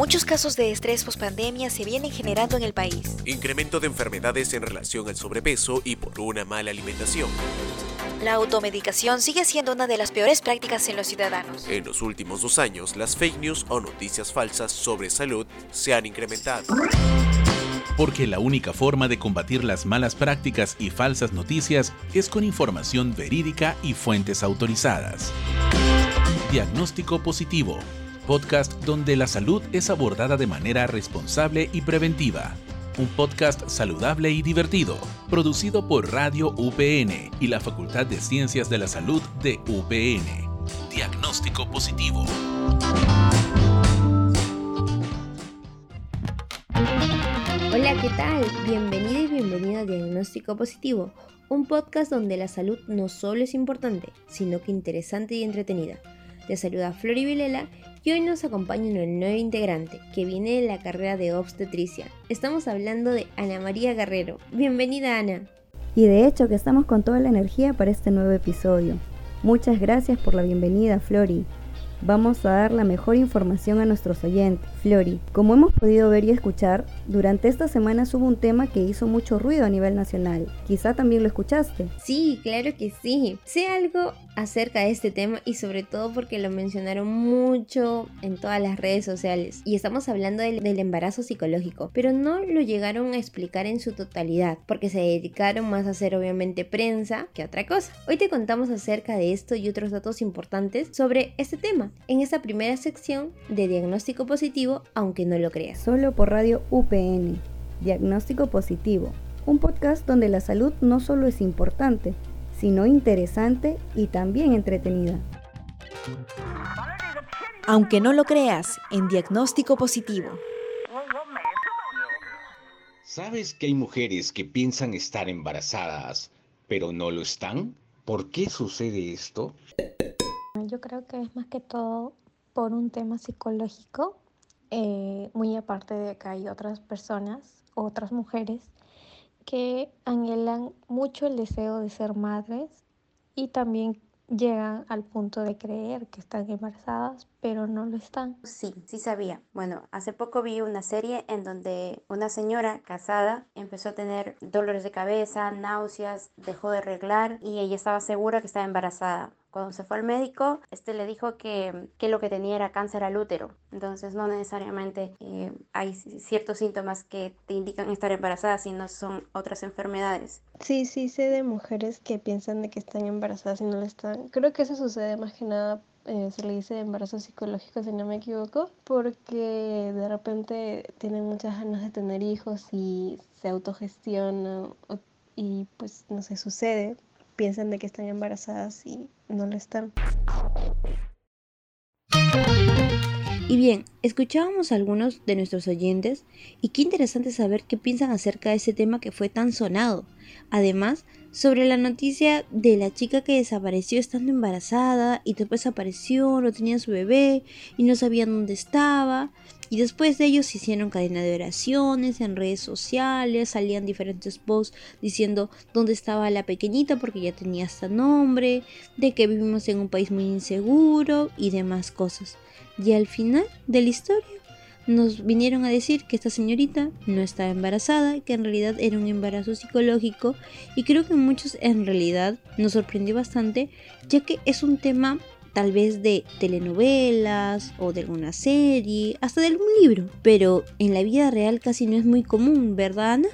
Muchos casos de estrés pospandemia se vienen generando en el país. Incremento de enfermedades en relación al sobrepeso y por una mala alimentación. La automedicación sigue siendo una de las peores prácticas en los ciudadanos. En los últimos dos años, las fake news o noticias falsas sobre salud se han incrementado. Porque la única forma de combatir las malas prácticas y falsas noticias es con información verídica y fuentes autorizadas. Diagnóstico positivo podcast donde la salud es abordada de manera responsable y preventiva. Un podcast saludable y divertido, producido por Radio UPN y la Facultad de Ciencias de la Salud de UPN. Diagnóstico positivo. Hola, ¿qué tal? Bienvenido y bienvenida a Diagnóstico Positivo, un podcast donde la salud no solo es importante, sino que interesante y entretenida. Te saluda Flori Vilela y hoy nos acompaña una nueva integrante que viene de la carrera de obstetricia. Estamos hablando de Ana María Guerrero. Bienvenida Ana. Y de hecho que estamos con toda la energía para este nuevo episodio. Muchas gracias por la bienvenida Flori. Vamos a dar la mejor información a nuestros oyentes. Flori, como hemos podido ver y escuchar, durante esta semana hubo un tema que hizo mucho ruido a nivel nacional. Quizá también lo escuchaste. Sí, claro que sí. Sé algo acerca de este tema y sobre todo porque lo mencionaron mucho en todas las redes sociales. Y estamos hablando del, embarazo psicológico, pero no lo llegaron a explicar en su totalidad porque se dedicaron más a hacer obviamente prensa que otra cosa. Hoy te contamos acerca de esto y otros datos importantes sobre este tema en esta primera sección de diagnóstico positivo, aunque no lo creas. Solo por radio UPN. Diagnóstico positivo. Un podcast donde la salud no solo es importante, sino interesante y también entretenida. Aunque no lo creas, en diagnóstico positivo. ¿Sabes que hay mujeres que piensan estar embarazadas, pero no lo están? ¿Por qué sucede esto? Yo creo que es más que todo por un tema psicológico, eh, muy aparte de que hay otras personas, otras mujeres, que anhelan mucho el deseo de ser madres y también llegan al punto de creer que están embarazadas, pero no lo están. Sí, sí sabía. Bueno, hace poco vi una serie en donde una señora casada empezó a tener dolores de cabeza, náuseas, dejó de arreglar y ella estaba segura que estaba embarazada. Cuando se fue al médico, este le dijo que, que lo que tenía era cáncer al útero. Entonces no necesariamente eh, hay ciertos síntomas que te indican estar embarazada, sino son otras enfermedades. Sí, sí sé de mujeres que piensan de que están embarazadas y no lo están. Creo que eso sucede más que nada eh, se le dice embarazo psicológico si no me equivoco, porque de repente tienen muchas ganas de tener hijos y se autogestionan y pues no se sucede, piensan de que están embarazadas y no lo están. Y bien, escuchábamos a algunos de nuestros oyentes y qué interesante saber qué piensan acerca de ese tema que fue tan sonado. Además, sobre la noticia de la chica que desapareció estando embarazada y después apareció, no tenía su bebé y no sabían dónde estaba. Y después de ellos hicieron cadena de oraciones en redes sociales, salían diferentes posts diciendo dónde estaba la pequeñita porque ya tenía hasta nombre, de que vivimos en un país muy inseguro y demás cosas. Y al final de la historia nos vinieron a decir que esta señorita no estaba embarazada, que en realidad era un embarazo psicológico y creo que muchos en realidad nos sorprendió bastante ya que es un tema tal vez de telenovelas o de alguna serie, hasta de algún libro, pero en la vida real casi no es muy común, ¿verdad Ana?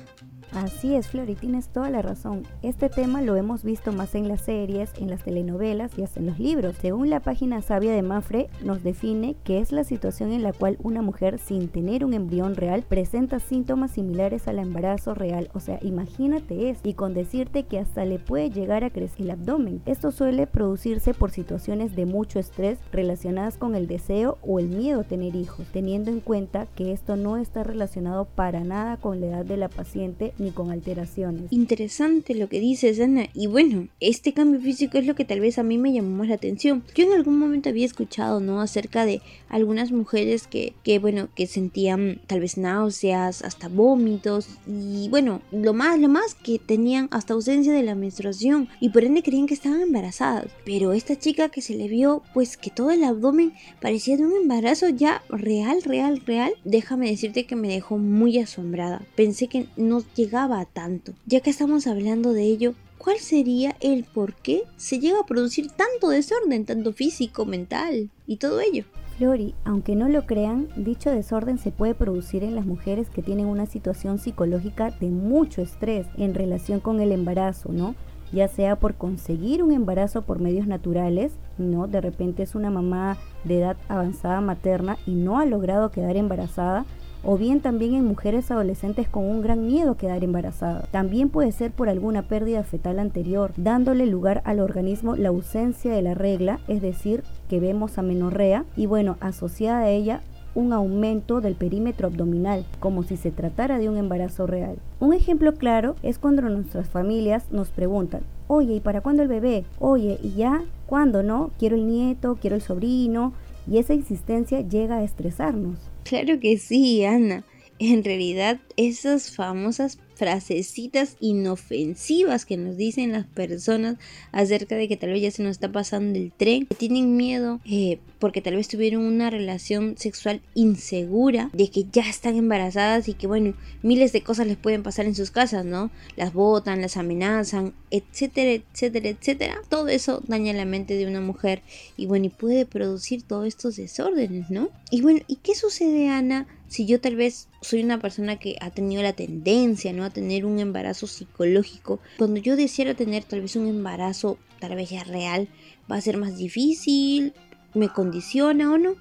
Así es, Flori, tienes toda la razón. Este tema lo hemos visto más en las series, en las telenovelas y hasta en los libros. Según la página sabia de Mafre, nos define que es la situación en la cual una mujer sin tener un embrión real presenta síntomas similares al embarazo real. O sea, imagínate eso. Y con decirte que hasta le puede llegar a crecer el abdomen. Esto suele producirse por situaciones de mucho estrés relacionadas con el deseo o el miedo a tener hijos, teniendo en cuenta que esto no está relacionado para nada con la edad de la paciente ni con alteraciones. Interesante lo que dices, Ana. Y bueno, este cambio físico es lo que tal vez a mí me llamó más la atención. Yo en algún momento había escuchado, ¿no? Acerca de algunas mujeres que, que bueno, que sentían tal vez náuseas, hasta vómitos. Y bueno, lo más, lo más que tenían hasta ausencia de la menstruación. Y por ende creían que estaban embarazadas. Pero esta chica que se le vio, pues que todo el abdomen parecía de un embarazo ya real, real, real. Déjame decirte que me dejó muy asombrada. Pensé que no llegaba a tanto. Ya que estamos hablando de ello, ¿cuál sería el por qué se llega a producir tanto desorden, tanto físico, mental y todo ello? Flori, aunque no lo crean, dicho desorden se puede producir en las mujeres que tienen una situación psicológica de mucho estrés en relación con el embarazo, ¿no? Ya sea por conseguir un embarazo por medios naturales, ¿no? De repente es una mamá de edad avanzada materna y no ha logrado quedar embarazada, o bien también en mujeres adolescentes con un gran miedo a quedar embarazada. También puede ser por alguna pérdida fetal anterior, dándole lugar al organismo la ausencia de la regla, es decir, que vemos amenorrea, y bueno, asociada a ella un aumento del perímetro abdominal, como si se tratara de un embarazo real. Un ejemplo claro es cuando nuestras familias nos preguntan, oye, ¿y para cuándo el bebé? Oye, ¿y ya? ¿Cuándo no? Quiero el nieto, quiero el sobrino, y esa insistencia llega a estresarnos. Claro que sí, Ana. En realidad, esas famosas frasecitas inofensivas que nos dicen las personas acerca de que tal vez ya se nos está pasando el tren, que tienen miedo eh, porque tal vez tuvieron una relación sexual insegura, de que ya están embarazadas y que bueno, miles de cosas les pueden pasar en sus casas, ¿no? Las botan, las amenazan, etcétera, etcétera, etcétera. Todo eso daña la mente de una mujer y bueno, y puede producir todos estos desórdenes, ¿no? Y bueno, ¿y qué sucede, Ana? Si yo tal vez soy una persona que ha tenido la tendencia, ¿no? A tener un embarazo psicológico. Cuando yo deseara tener tal vez un embarazo, tal vez ya real, va a ser más difícil, me condiciona o no.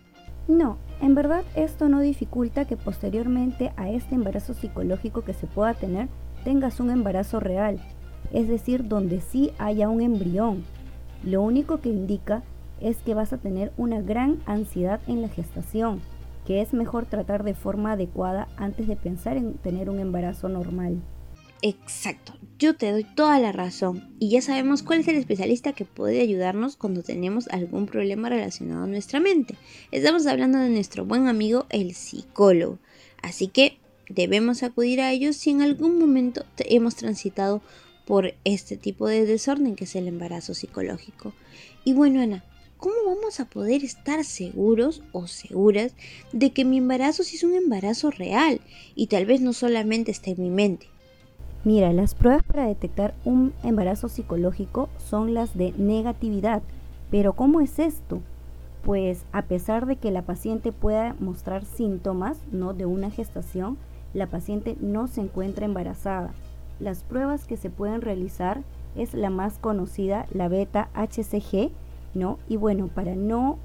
No, en verdad esto no dificulta que posteriormente a este embarazo psicológico que se pueda tener, tengas un embarazo real, es decir, donde sí haya un embrión. Lo único que indica es que vas a tener una gran ansiedad en la gestación, que es mejor tratar de forma adecuada antes de pensar en tener un embarazo normal. Exacto, yo te doy toda la razón y ya sabemos cuál es el especialista que puede ayudarnos cuando tenemos algún problema relacionado a nuestra mente. Estamos hablando de nuestro buen amigo el psicólogo, así que debemos acudir a ellos si en algún momento hemos transitado por este tipo de desorden que es el embarazo psicológico. Y bueno, Ana, ¿cómo vamos a poder estar seguros o seguras de que mi embarazo sí es un embarazo real y tal vez no solamente esté en mi mente? Mira, las pruebas para detectar un embarazo psicológico son las de negatividad. Pero ¿cómo es esto? Pues a pesar de que la paciente pueda mostrar síntomas ¿no? de una gestación, la paciente no se encuentra embarazada. Las pruebas que se pueden realizar es la más conocida, la beta HCG, Y bueno, para no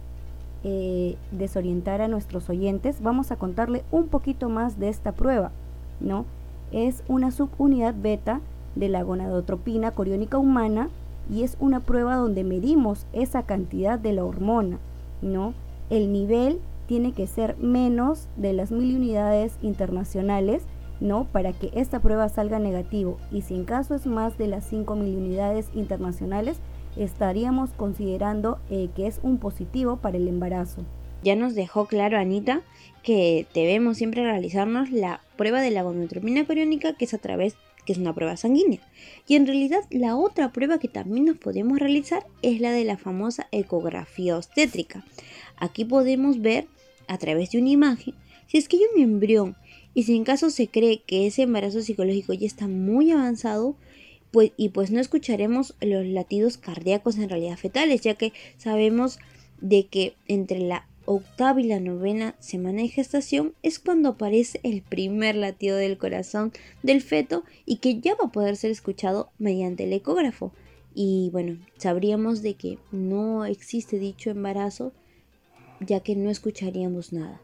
eh, desorientar a nuestros oyentes, vamos a contarle un poquito más de esta prueba, ¿no? es una subunidad beta de la gonadotropina coriónica humana y es una prueba donde medimos esa cantidad de la hormona, ¿no? El nivel tiene que ser menos de las mil unidades internacionales, ¿no? Para que esta prueba salga negativo y si en caso es más de las mil unidades internacionales, estaríamos considerando eh, que es un positivo para el embarazo. Ya nos dejó claro Anita que debemos siempre realizarnos la prueba de la gonotropina coriónica, que es a través que es una prueba sanguínea. Y en realidad la otra prueba que también nos podemos realizar es la de la famosa ecografía obstétrica. Aquí podemos ver a través de una imagen si es que hay un embrión y si en caso se cree que ese embarazo psicológico ya está muy avanzado, pues, y pues no escucharemos los latidos cardíacos en realidad fetales, ya que sabemos de que entre la octava y la novena semana de gestación es cuando aparece el primer latido del corazón del feto y que ya va a poder ser escuchado mediante el ecógrafo. Y bueno, sabríamos de que no existe dicho embarazo ya que no escucharíamos nada,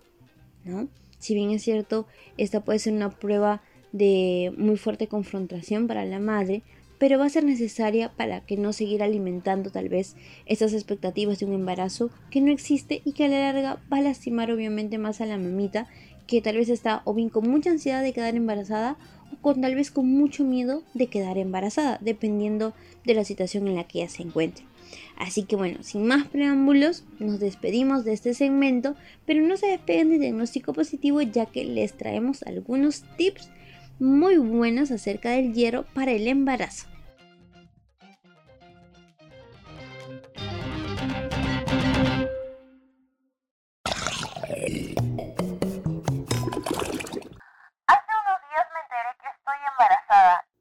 ¿no? Si bien es cierto, esta puede ser una prueba de muy fuerte confrontación para la madre, pero va a ser necesaria para que no seguir alimentando tal vez esas expectativas de un embarazo que no existe y que a la larga va a lastimar obviamente más a la mamita que tal vez está o bien con mucha ansiedad de quedar embarazada o con tal vez con mucho miedo de quedar embarazada, dependiendo de la situación en la que ella se encuentre. Así que bueno, sin más preámbulos, nos despedimos de este segmento, pero no se despeguen de diagnóstico positivo ya que les traemos algunos tips muy buenos acerca del hierro para el embarazo.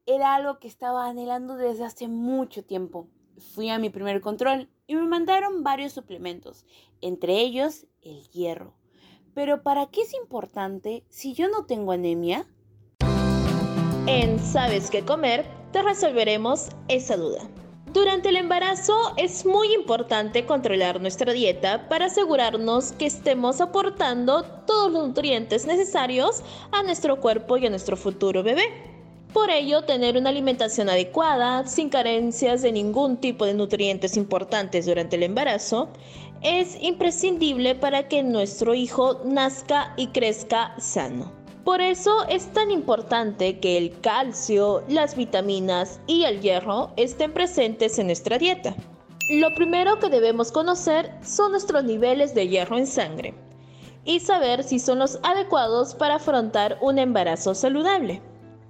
Era algo que estaba anhelando desde hace mucho tiempo. Fui a mi primer control y me mandaron varios suplementos, entre ellos el hierro. Pero ¿para qué es importante si yo no tengo anemia? En Sabes qué comer te resolveremos esa duda. Durante el embarazo es muy importante controlar nuestra dieta para asegurarnos que estemos aportando todos los nutrientes necesarios a nuestro cuerpo y a nuestro futuro bebé. Por ello, tener una alimentación adecuada, sin carencias de ningún tipo de nutrientes importantes durante el embarazo, es imprescindible para que nuestro hijo nazca y crezca sano. Por eso es tan importante que el calcio, las vitaminas y el hierro estén presentes en nuestra dieta. Lo primero que debemos conocer son nuestros niveles de hierro en sangre y saber si son los adecuados para afrontar un embarazo saludable.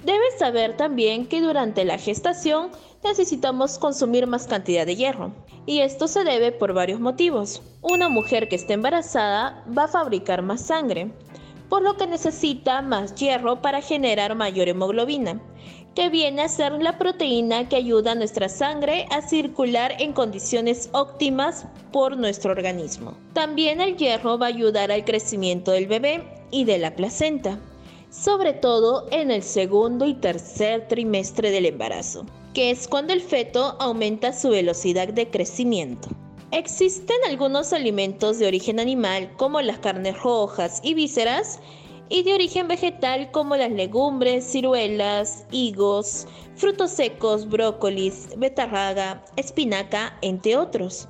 Debes saber también que durante la gestación necesitamos consumir más cantidad de hierro. Y esto se debe por varios motivos. Una mujer que esté embarazada va a fabricar más sangre, por lo que necesita más hierro para generar mayor hemoglobina, que viene a ser la proteína que ayuda a nuestra sangre a circular en condiciones óptimas por nuestro organismo. También el hierro va a ayudar al crecimiento del bebé y de la placenta sobre todo en el segundo y tercer trimestre del embarazo, que es cuando el feto aumenta su velocidad de crecimiento. Existen algunos alimentos de origen animal como las carnes rojas y vísceras y de origen vegetal como las legumbres, ciruelas, higos, frutos secos, brócolis, betarraga, espinaca, entre otros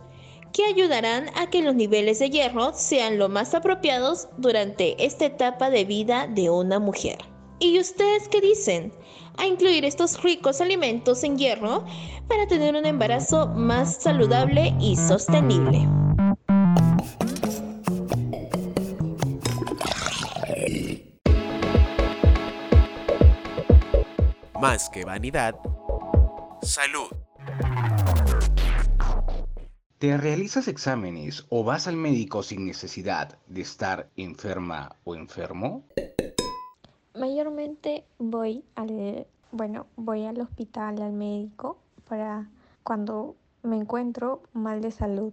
que ayudarán a que los niveles de hierro sean lo más apropiados durante esta etapa de vida de una mujer. ¿Y ustedes qué dicen? A incluir estos ricos alimentos en hierro para tener un embarazo más saludable y sostenible. Más que vanidad, salud. ¿Te realizas exámenes o vas al médico sin necesidad de estar enferma o enfermo? Mayormente voy al, bueno, voy al hospital, al médico, para cuando me encuentro mal de salud.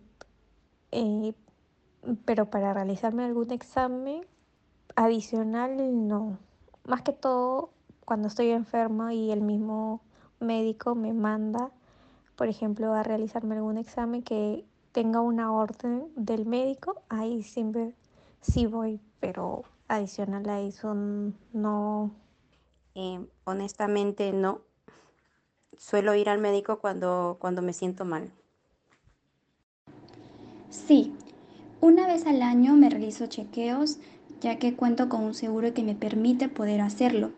Eh, pero para realizarme algún examen adicional, no. Más que todo cuando estoy enferma y el mismo médico me manda por ejemplo, a realizarme algún examen que tenga una orden del médico, ahí siempre sí voy, pero adicional a eso no. Eh, honestamente no. Suelo ir al médico cuando, cuando me siento mal. Sí, una vez al año me realizo chequeos ya que cuento con un seguro que me permite poder hacerlo,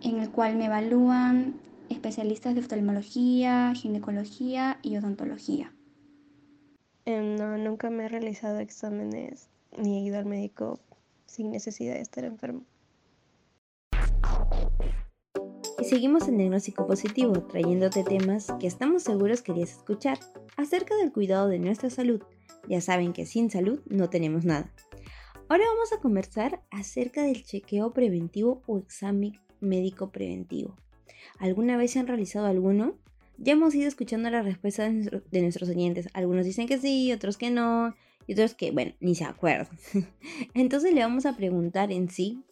en el cual me evalúan especialistas de oftalmología, ginecología y odontología. Em, no, nunca me he realizado exámenes ni he ido al médico sin necesidad de estar enfermo. Y seguimos en Diagnóstico Positivo, trayéndote temas que estamos seguros querías escuchar acerca del cuidado de nuestra salud. Ya saben que sin salud no tenemos nada. Ahora vamos a conversar acerca del chequeo preventivo o examen médico preventivo. ¿Alguna vez se han realizado alguno? Ya hemos ido escuchando la respuesta de, nuestros oyentes. Algunos dicen que sí, otros que no, y otros que, bueno, ni se acuerdan. Entonces le vamos a preguntar en sí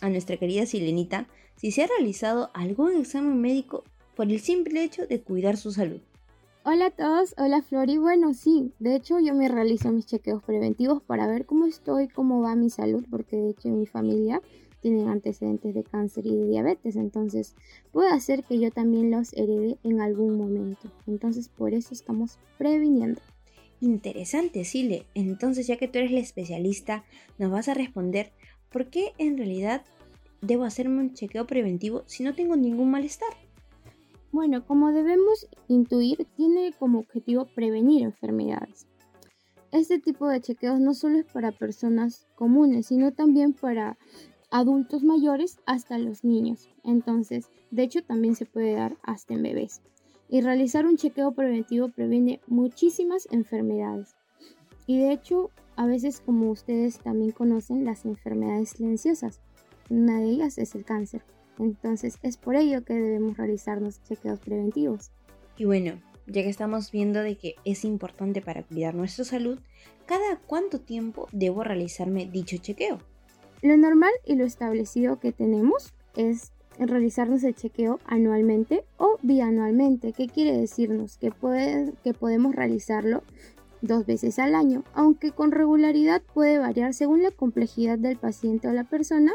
a nuestra querida Silenita si se ha realizado algún examen médico por el simple hecho de cuidar su salud. Hola a todos, hola Flori. Bueno, sí, de hecho yo me realizo mis chequeos preventivos para ver cómo estoy, cómo va mi salud, porque de hecho mi familia tienen antecedentes de cáncer y de diabetes, entonces puede hacer que yo también los herede en algún momento. Entonces por eso estamos previniendo. Interesante, Sile. Entonces ya que tú eres la especialista, nos vas a responder por qué en realidad debo hacerme un chequeo preventivo si no tengo ningún malestar? Bueno, como debemos intuir, tiene como objetivo prevenir enfermedades. Este tipo de chequeos no solo es para personas comunes, sino también para adultos mayores hasta los niños. Entonces, de hecho, también se puede dar hasta en bebés. Y realizar un chequeo preventivo previene muchísimas enfermedades. Y de hecho, a veces, como ustedes también conocen, las enfermedades silenciosas. Una de ellas es el cáncer. Entonces, es por ello que debemos realizarnos chequeos preventivos. Y bueno, ya que estamos viendo de que es importante para cuidar nuestra salud, ¿cada cuánto tiempo debo realizarme dicho chequeo? Lo normal y lo establecido que tenemos es realizarnos el chequeo anualmente o bianualmente. ¿Qué quiere decirnos? Que, que podemos realizarlo dos veces al año, aunque con regularidad puede variar según la complejidad del paciente o la persona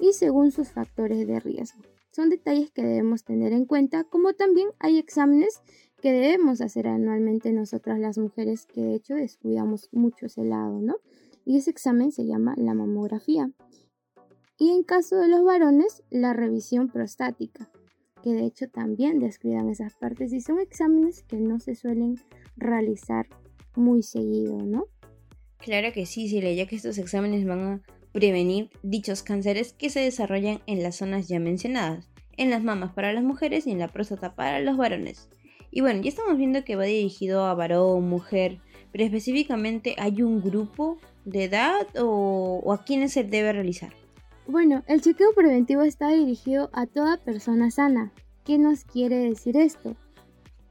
y según sus factores de riesgo. Son detalles que debemos tener en cuenta, como también hay exámenes que debemos hacer anualmente nosotras las mujeres, que de hecho descuidamos mucho ese lado, ¿no? Y ese examen se llama la mamografía. Y en caso de los varones, la revisión prostática, que de hecho también descuidan esas partes y son exámenes que no se suelen realizar muy seguido, ¿no? Claro que sí, Silvia, ya que estos exámenes van a prevenir dichos cánceres que se desarrollan en las zonas ya mencionadas, en las mamas para las mujeres y en la próstata para los varones. Y bueno, ya estamos viendo que va dirigido a varón, mujer, pero específicamente hay un grupo de edad o, o a quiénes se debe realizar. Bueno, el chequeo preventivo está dirigido a toda persona sana. ¿Qué nos quiere decir esto?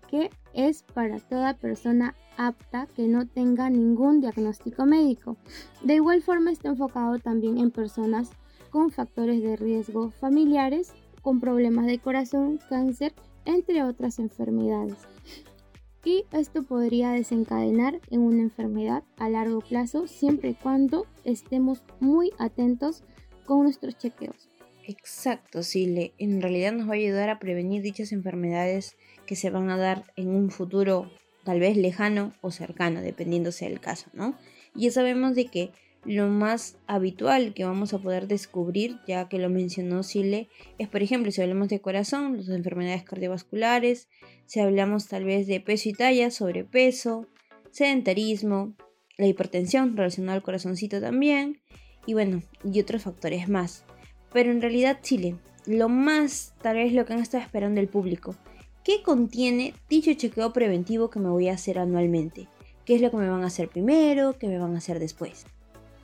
Que es para toda persona apta que no tenga ningún diagnóstico médico. De igual forma está enfocado también en personas con factores de riesgo familiares, con problemas de corazón, cáncer, entre otras enfermedades. Y esto podría desencadenar en una enfermedad a largo plazo siempre y cuando estemos muy atentos con nuestros chequeos. Exacto, Sile. En realidad nos va a ayudar a prevenir dichas enfermedades que se van a dar en un futuro tal vez lejano o cercano, dependiendo sea el caso, ¿no? Y ya sabemos de que lo más habitual que vamos a poder descubrir, ya que lo mencionó Sile, es por ejemplo si hablamos de corazón, las enfermedades cardiovasculares, si hablamos tal vez de peso y talla, sobrepeso, sedentarismo, la hipertensión relacionada al corazoncito también, y bueno, y otros factores más. Pero en realidad Chile, lo más tal vez lo que han estado esperando el público, ¿Qué contiene dicho chequeo preventivo que me voy a hacer anualmente? ¿Qué es lo que me van a hacer primero? ¿Qué me van a hacer después?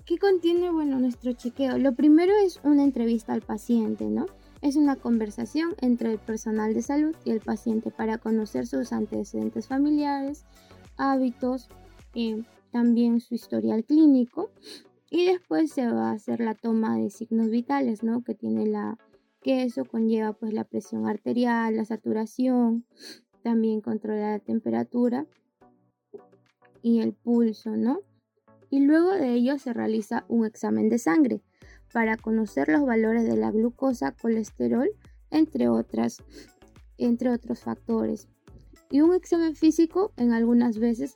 ¿Qué contiene, bueno, nuestro chequeo? Lo primero es una entrevista al paciente, ¿no? Es una conversación entre el personal de salud y el paciente para conocer sus antecedentes familiares, hábitos, eh, también su historial clínico. Y después se va a hacer la toma de signos vitales, ¿no? Que tiene la que eso conlleva pues la presión arterial, la saturación, también controla la temperatura y el pulso, ¿no? Y luego de ello se realiza un examen de sangre para conocer los valores de la glucosa, colesterol, entre otras entre otros factores. Y un examen físico en algunas veces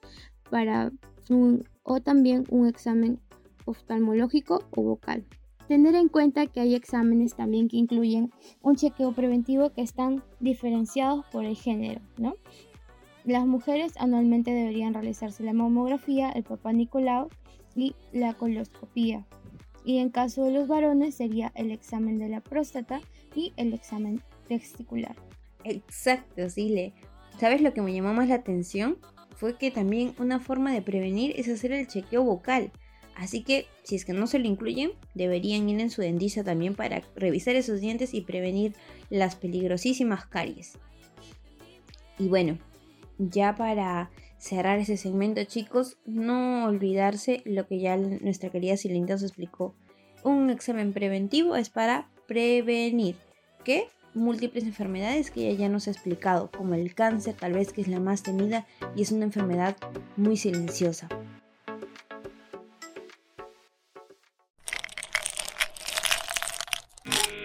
para o también un examen oftalmológico o vocal. Tener en cuenta que hay exámenes también que incluyen un chequeo preventivo que están diferenciados por el género, ¿no? Las mujeres anualmente deberían realizarse la mamografía, el papá Nicolau y la coloscopía. Y en caso de los varones sería el examen de la próstata y el examen testicular. Exacto, Sile. ¿Sabes lo que me llamó más la atención? Fue que también una forma de prevenir es hacer el chequeo vocal. Así que si es que no se lo incluyen, deberían ir en su dentista también para revisar esos dientes y prevenir las peligrosísimas caries. Y bueno, ya para cerrar ese segmento chicos, no olvidarse lo que ya nuestra querida Silinda os explicó. Un examen preventivo es para prevenir que múltiples enfermedades que ella ya nos ha explicado, como el cáncer tal vez que es la más temida y es una enfermedad muy silenciosa.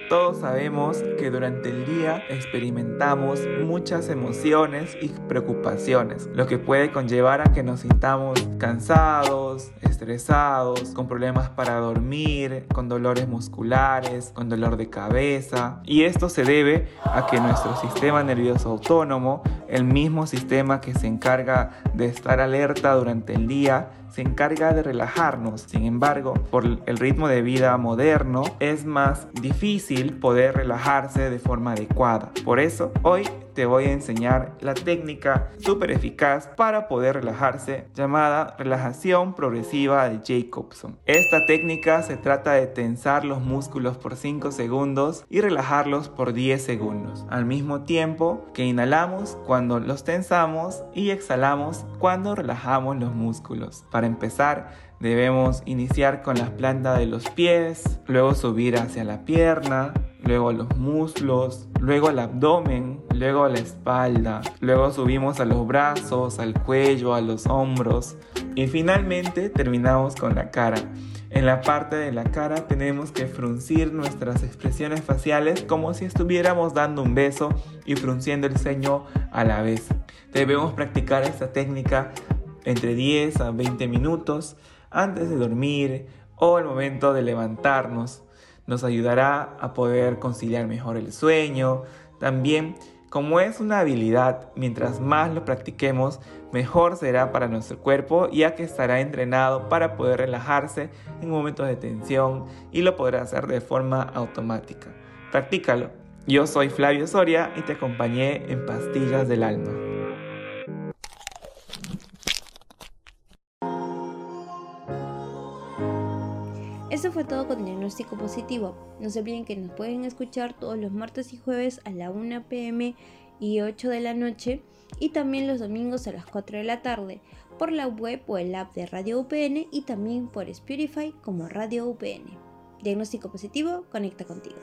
Todos sabemos que durante el día experimentamos muchas emociones y preocupaciones, lo que puede conllevar a que nos sintamos cansados, estresados, con problemas para dormir, con dolores musculares, con dolor de cabeza. Y esto se debe a que nuestro sistema nervioso autónomo, el mismo sistema que se encarga de estar alerta durante el día, se encarga de relajarnos. Sin embargo, por el ritmo de vida moderno es más difícil poder relajarse de forma adecuada. Por eso, hoy te voy a enseñar la técnica súper eficaz para poder relajarse llamada relajación progresiva de Jacobson. Esta técnica se trata de tensar los músculos por 5 segundos y relajarlos por 10 segundos, al mismo tiempo que inhalamos cuando los tensamos y exhalamos cuando relajamos los músculos. Para empezar, debemos iniciar con las plantas de los pies, luego subir hacia la pierna, luego los muslos, luego al abdomen, luego a la espalda, luego subimos a los brazos, al cuello, a los hombros y finalmente terminamos con la cara. En la parte de la cara tenemos que fruncir nuestras expresiones faciales como si estuviéramos dando un beso y frunciendo el ceño a la vez. Debemos practicar esta técnica entre 10 a 20 minutos antes de dormir o al momento de levantarnos. Nos ayudará a poder conciliar mejor el sueño. También, como es una habilidad, mientras más lo practiquemos, mejor será para nuestro cuerpo, ya que estará entrenado para poder relajarse en momentos de tensión y lo podrá hacer de forma automática. Practícalo. Yo soy Flavio Soria y te acompañé en Pastillas del Alma. Fue todo con diagnóstico positivo. No se olviden que nos pueden escuchar todos los martes y jueves a la 1 pm y 8 de la noche y también los domingos a las 4 de la tarde por la web o el app de Radio UPN y también por Spotify como Radio UPN. Diagnóstico positivo, conecta contigo.